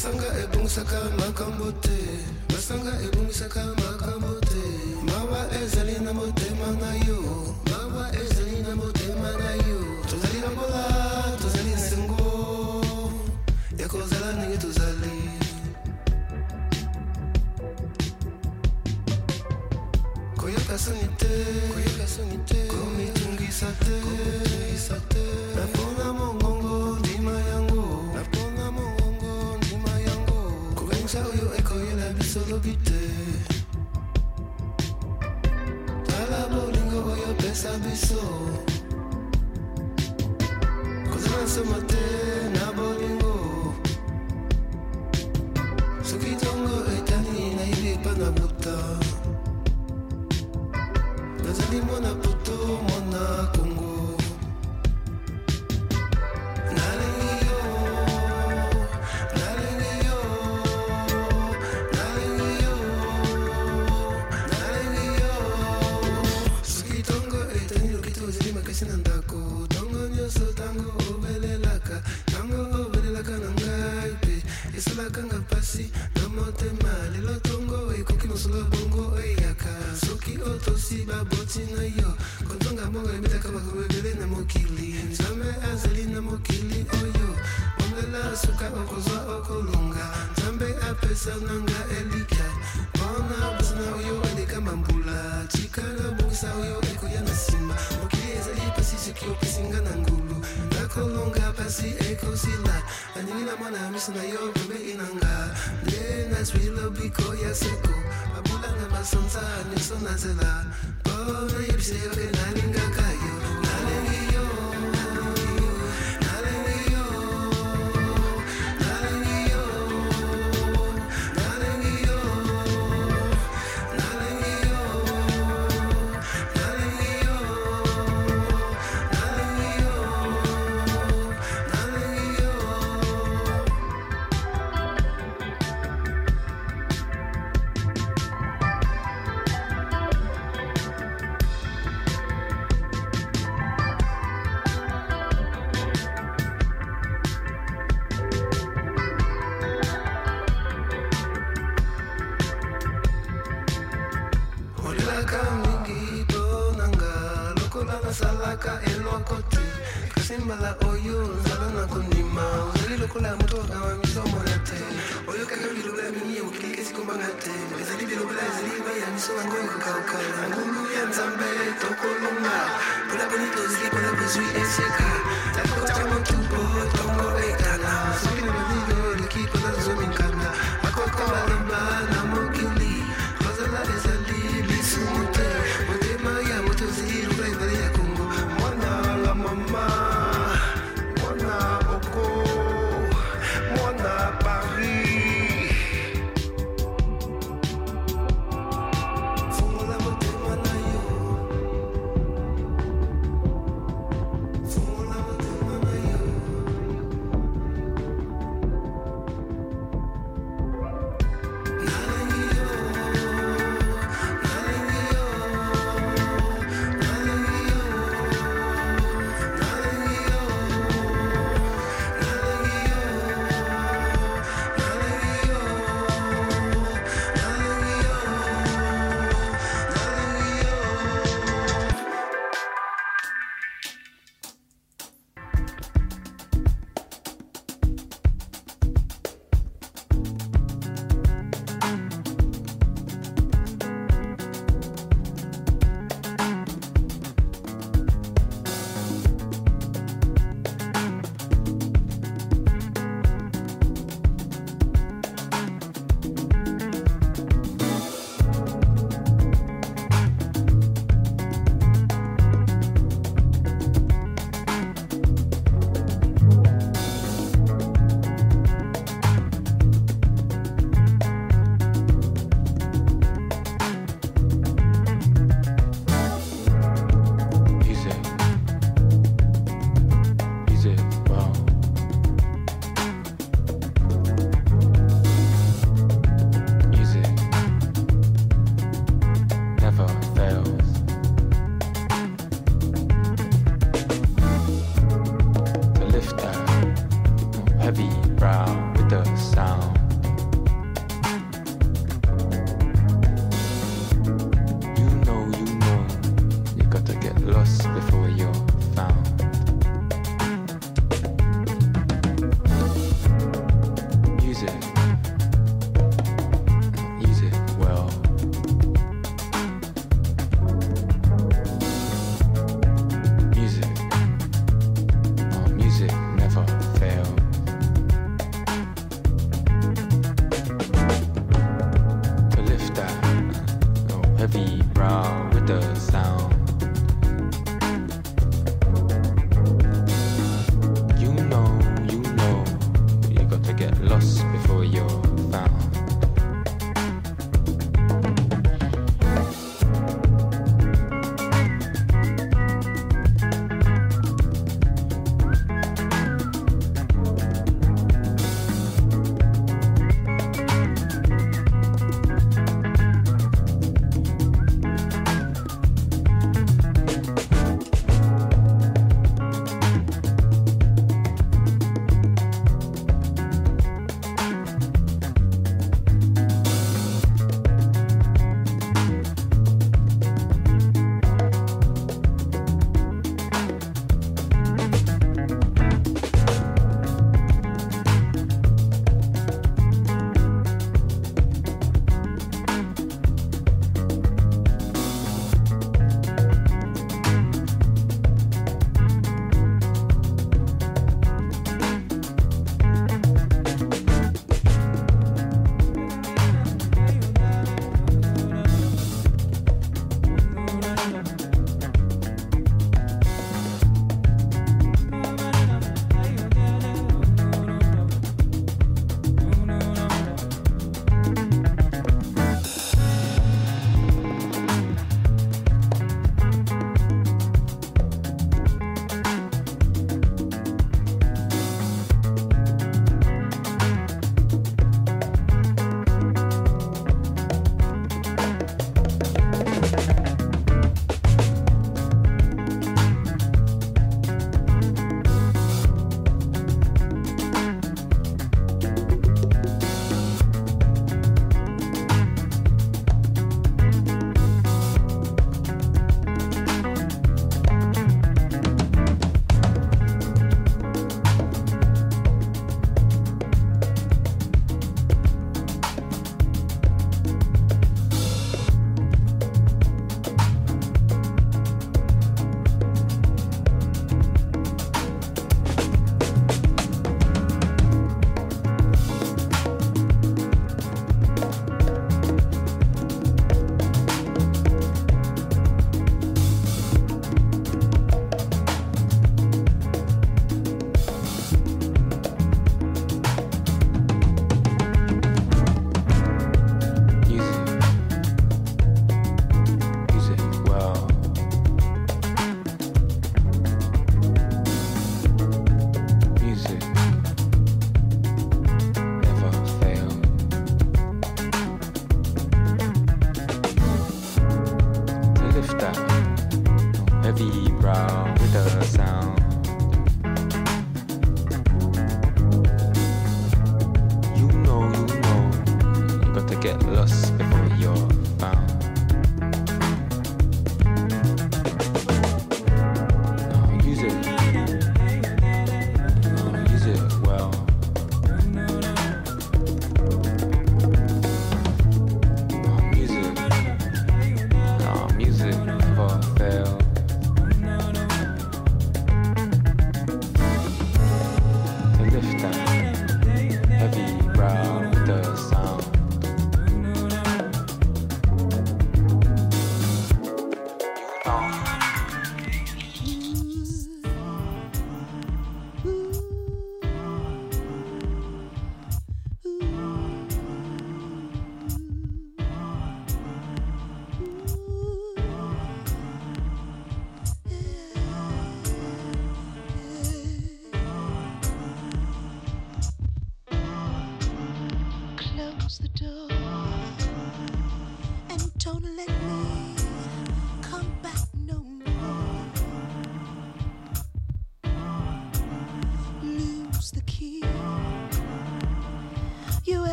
masanga ebongisaka makambo te. Masanga ebongisaka makambo mawa ezali na motema na yo. Mawa ezali na motema na yo. Tozali na mbola tozali nsengo ya kozala ndenge tozali. Koyoka soni te. Komitungisa te. Komitungisa te ekoyela biso lobi te. Tala bolingo oyo pesa biso. Kozala nsoma te na bolingo ntango obelelaka ntango obelelaka mpasi bongo otosi baboti na yo azali okozwa oyo ekoya na nsima mokili ezali pasi soki opesinga nakolonga pasi ekosila naningi na mwana ya miso na yo pembe inanga. Nde nazwi lobiko ya seko. Babulanga basanza nyonso na nzela mpo oh, nayebisa yo mpe nalingaka yo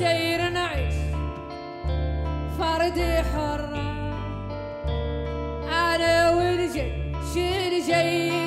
نختير نعيش. فردي حرة أنا والجيش الجيش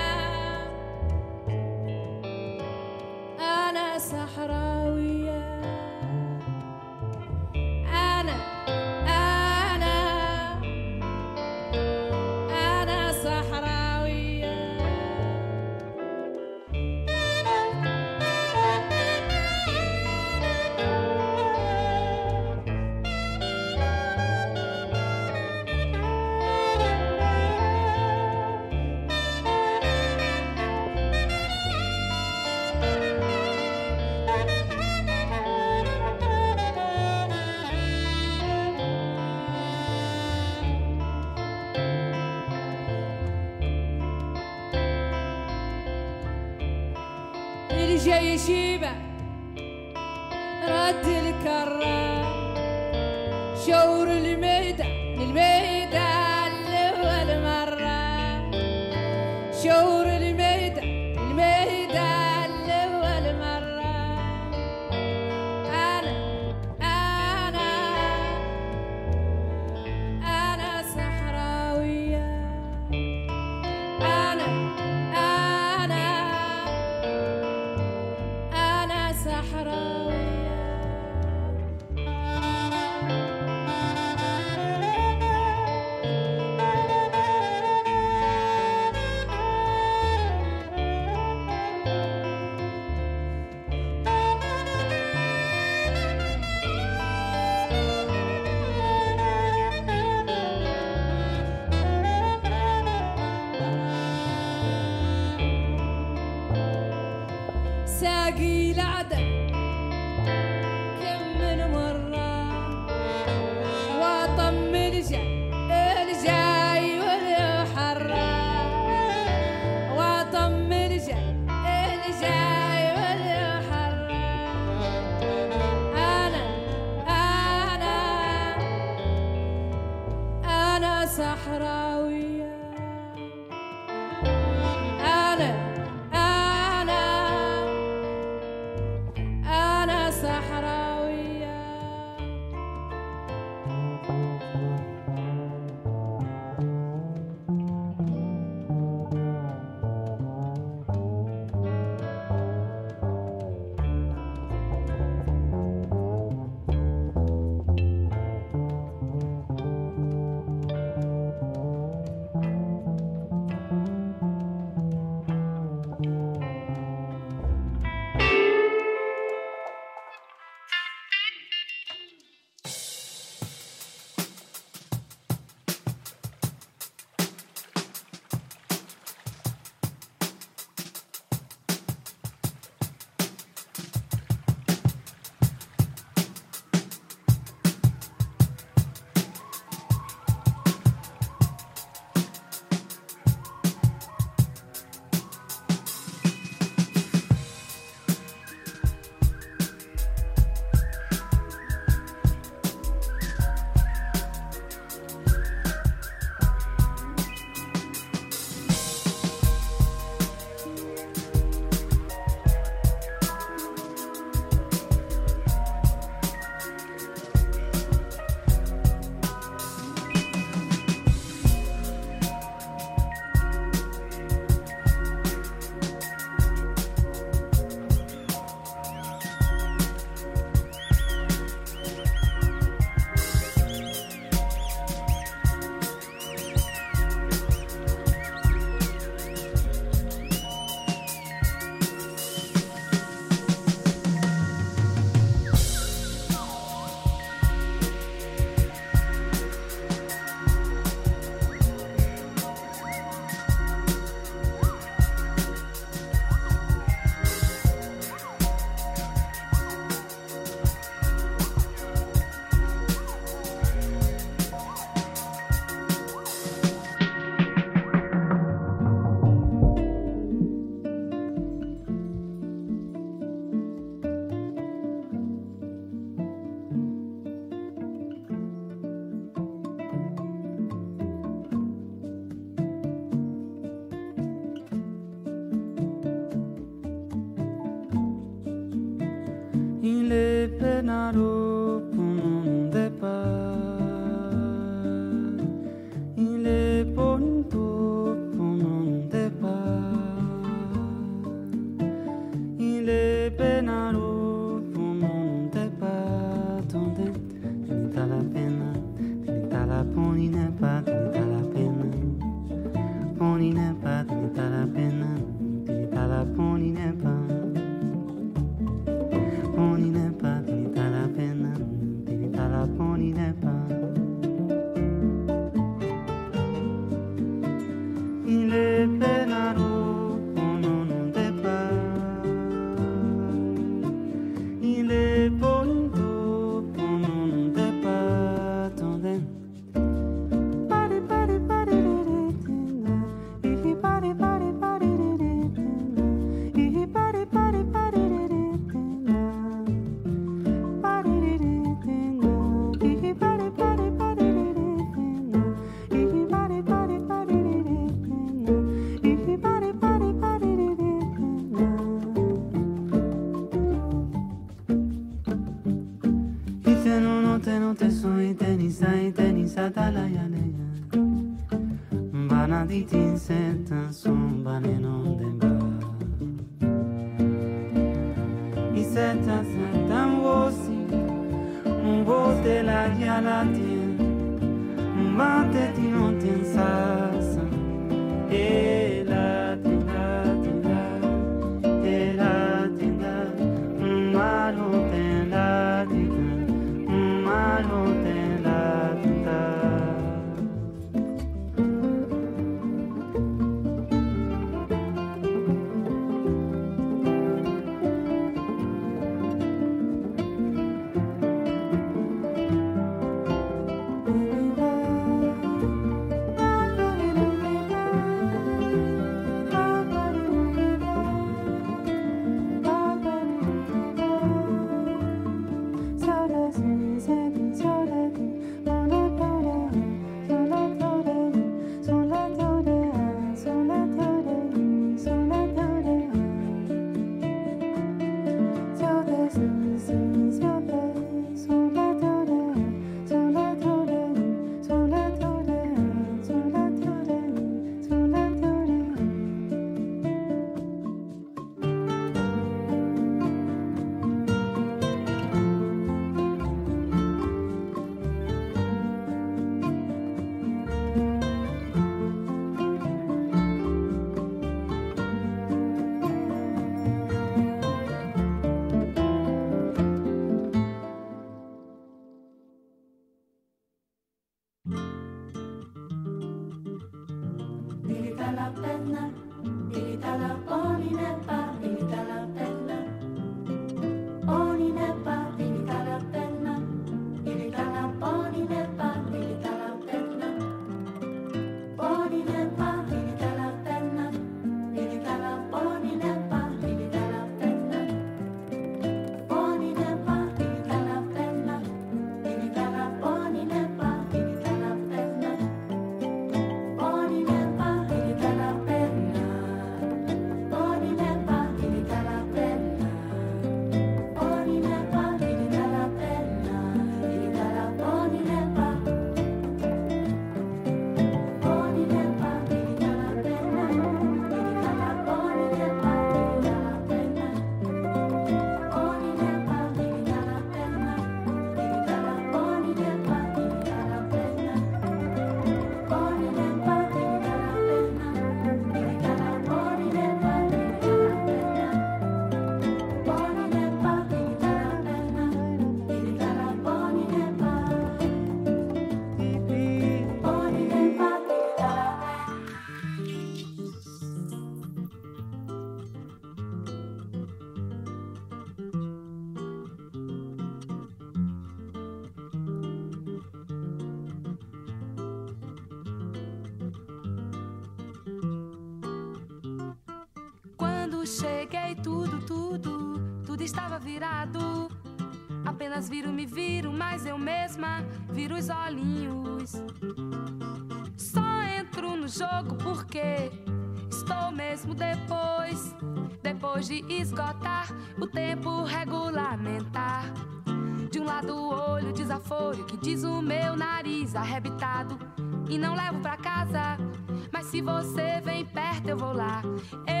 eu vou lá. Eu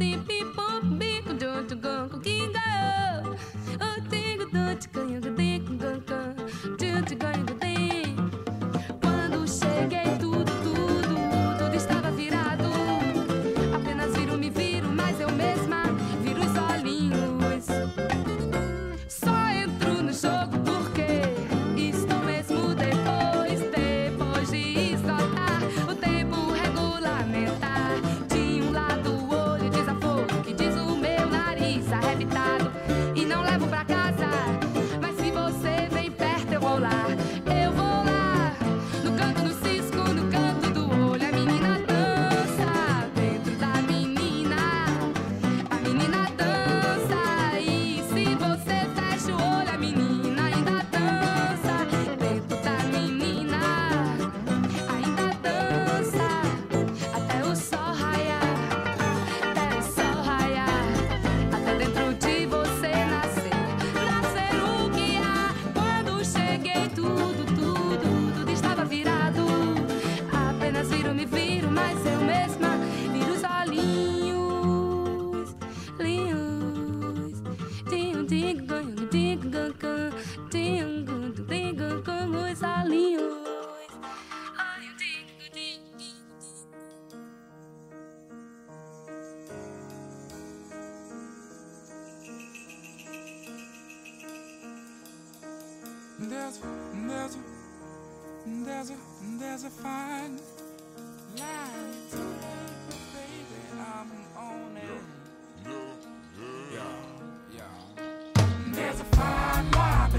be. be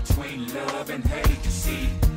between love and hate, you see.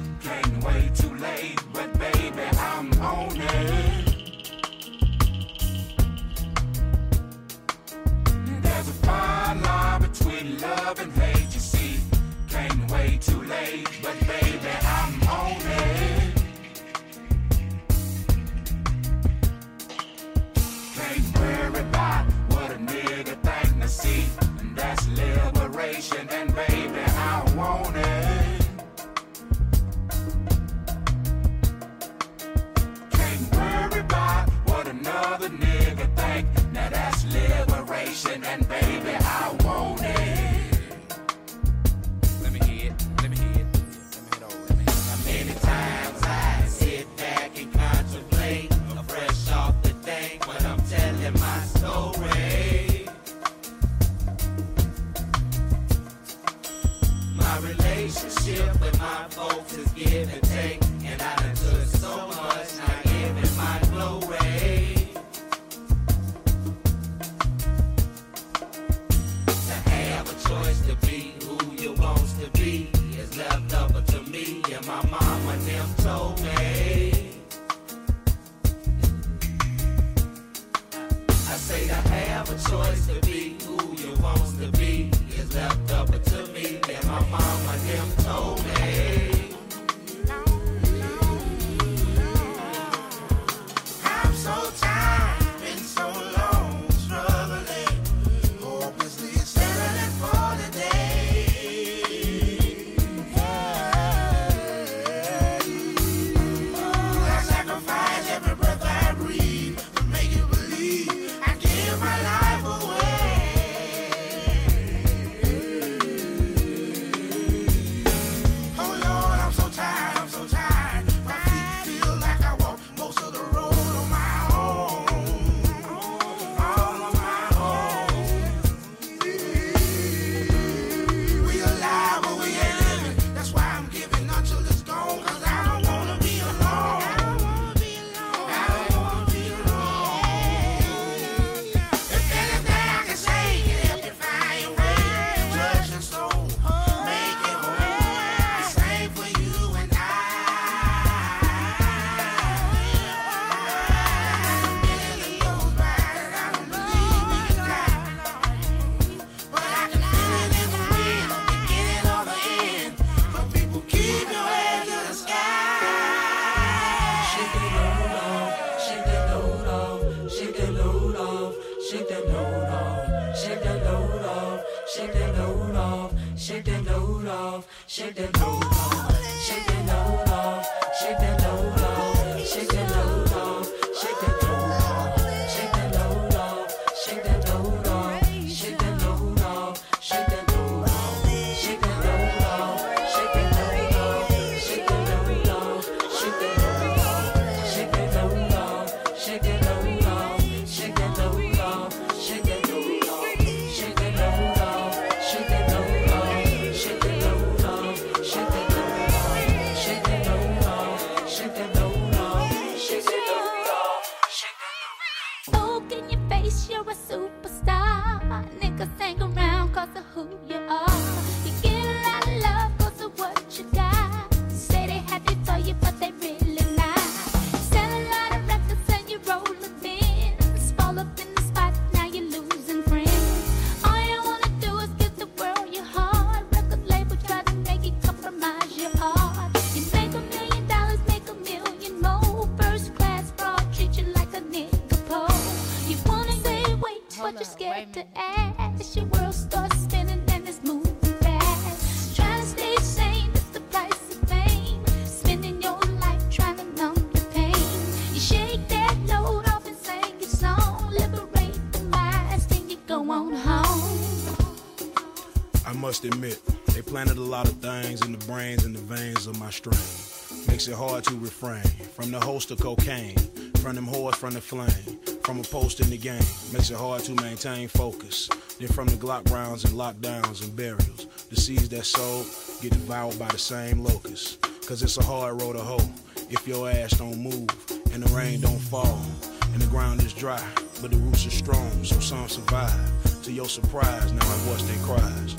Makes it hard to refrain from the host of cocaine, from them whores from the flame, from a post in the game. Makes it hard to maintain focus. Then from the Glock rounds and lockdowns and burials, the seeds that sowed get devoured by the same locusts. Cause it's a hard road to hoe if your ass don't move and the rain don't fall and the ground is dry, but the roots are strong, so some survive. To your surprise, now I voice their cries.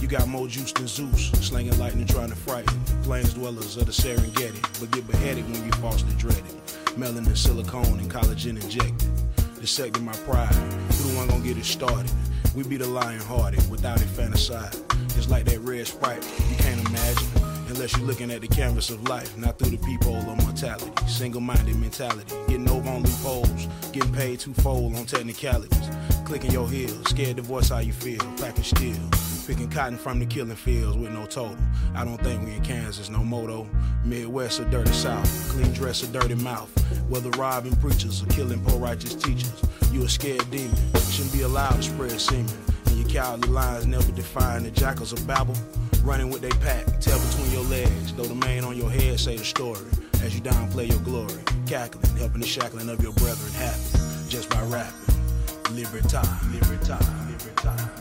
You got more juice than Zeus, slinging lightning trying to frighten plains dwellers of the Serengeti, but get beheaded when you falsely dreaded. Melanin, silicone, and collagen injected. Dissecting my pride. Who the one gonna get it started? We be the lion hearted without infanticide. It's like that red sprite, you can't imagine. Unless you're looking at the canvas of life, not through the peephole of mortality. Single minded mentality, getting over on loopholes, getting paid twofold on technicalities. Clicking your heels, scared to voice how you feel, packing steel. Picking cotton from the killing fields with no total. I don't think we in Kansas, no moto. Midwest or dirty South, clean dress or dirty mouth. Whether robbing preachers or killing poor righteous teachers, you a scared demon. Shouldn't be allowed to spread semen. And your cowardly lines never define the jackals of Babel. Running with they pack, tail between your legs. Though the mane on your head say the story. As you downplay your glory, cackling, helping the shackling of your brethren happen. Just by rapping. Libertad, libertad, libertad.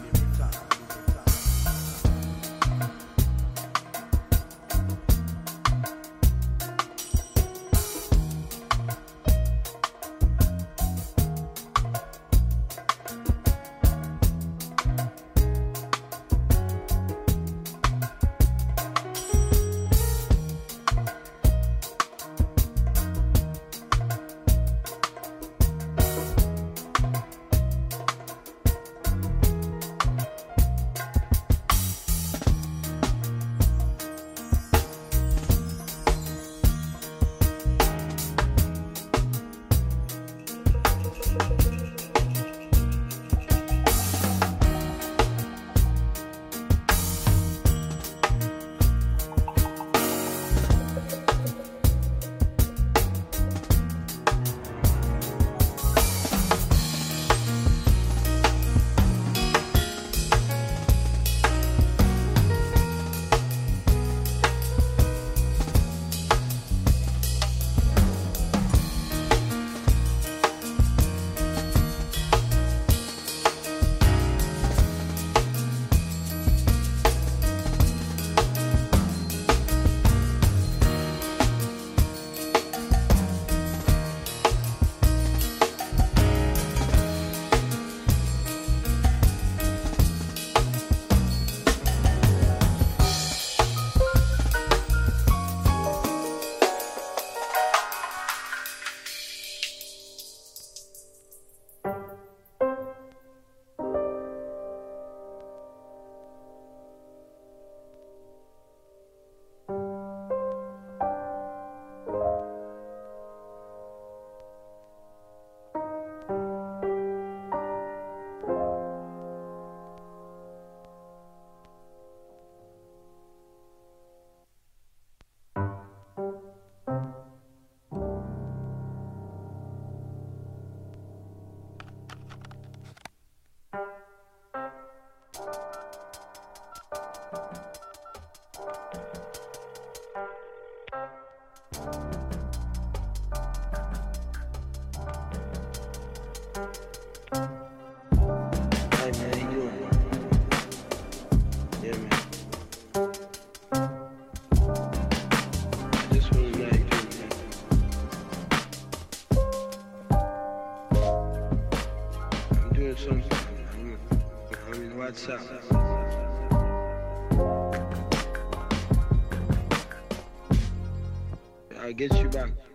I'll get you back.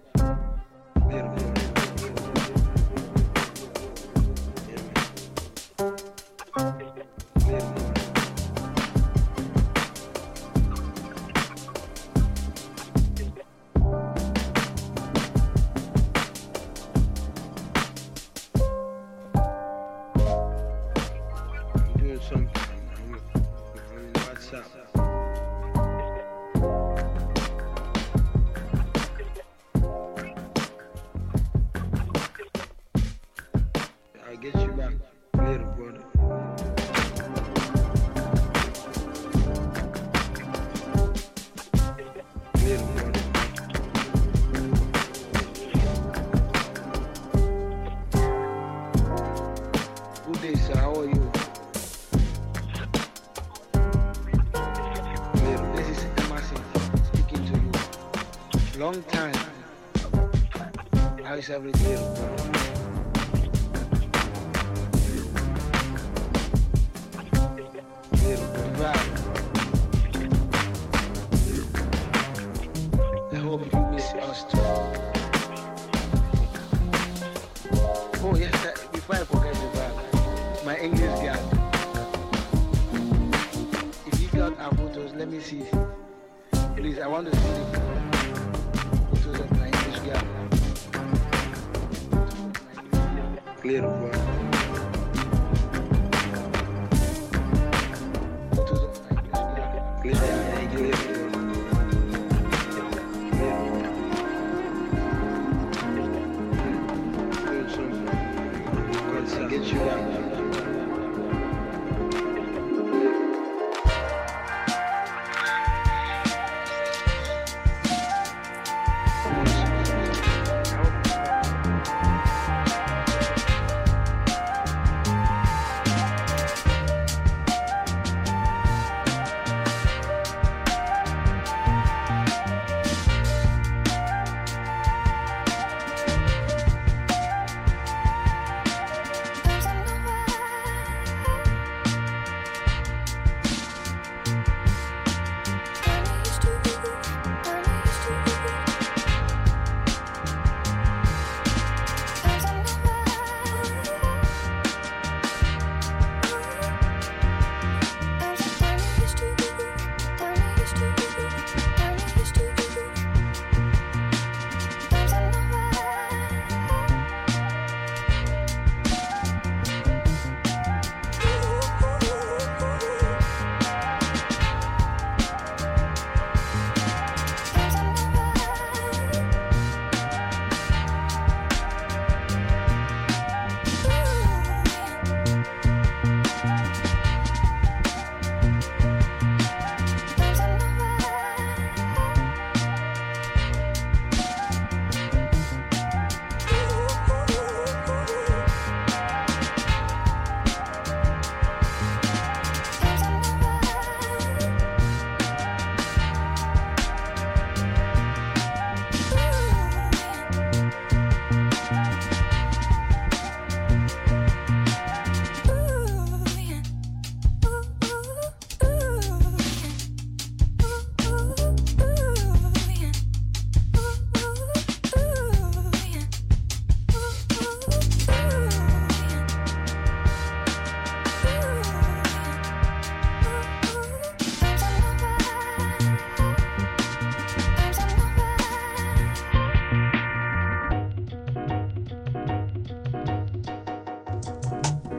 WhatsApp. How is Bye.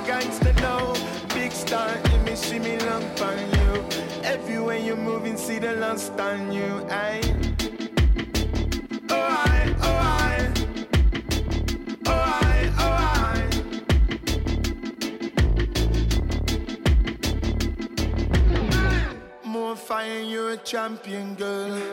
no gangster, no. Big star in me, shimmy long on you. Everywhere you're moving, see the lust on you, aye. Oh, I, oh, I, Oh, I, oh, I. More fire, you're a champion, girl.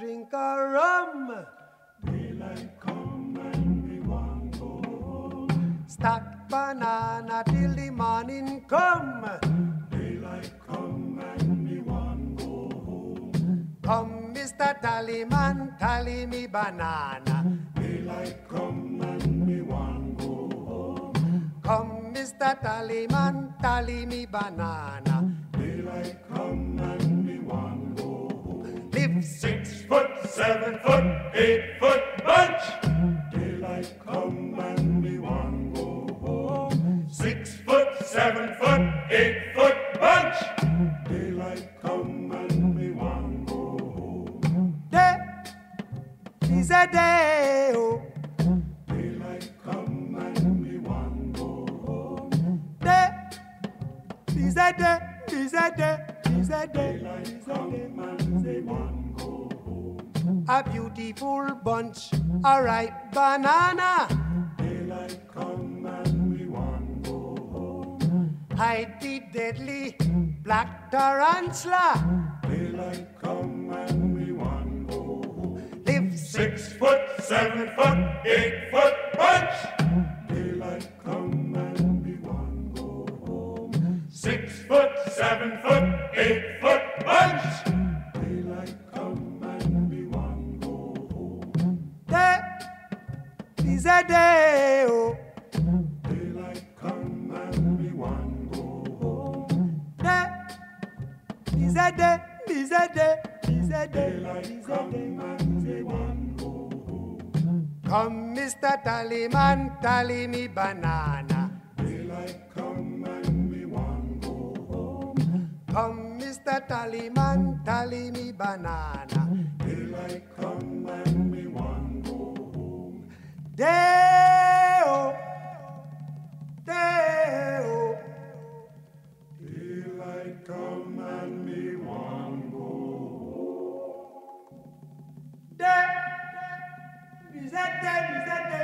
drink a rum. Daylight come and we want go home. Stack banana till the morning come. Daylight come and we want go home. Come, Mr. Tallyman, tally me banana. Daylight come and we want go home. Come, Mr. Tallyman, tally me banana. Daylight come and we want go home. Live, sing foot, seven foot, eight foot bunch. Daylight come and we want go home. Six foot, seven foot. that time, is that time.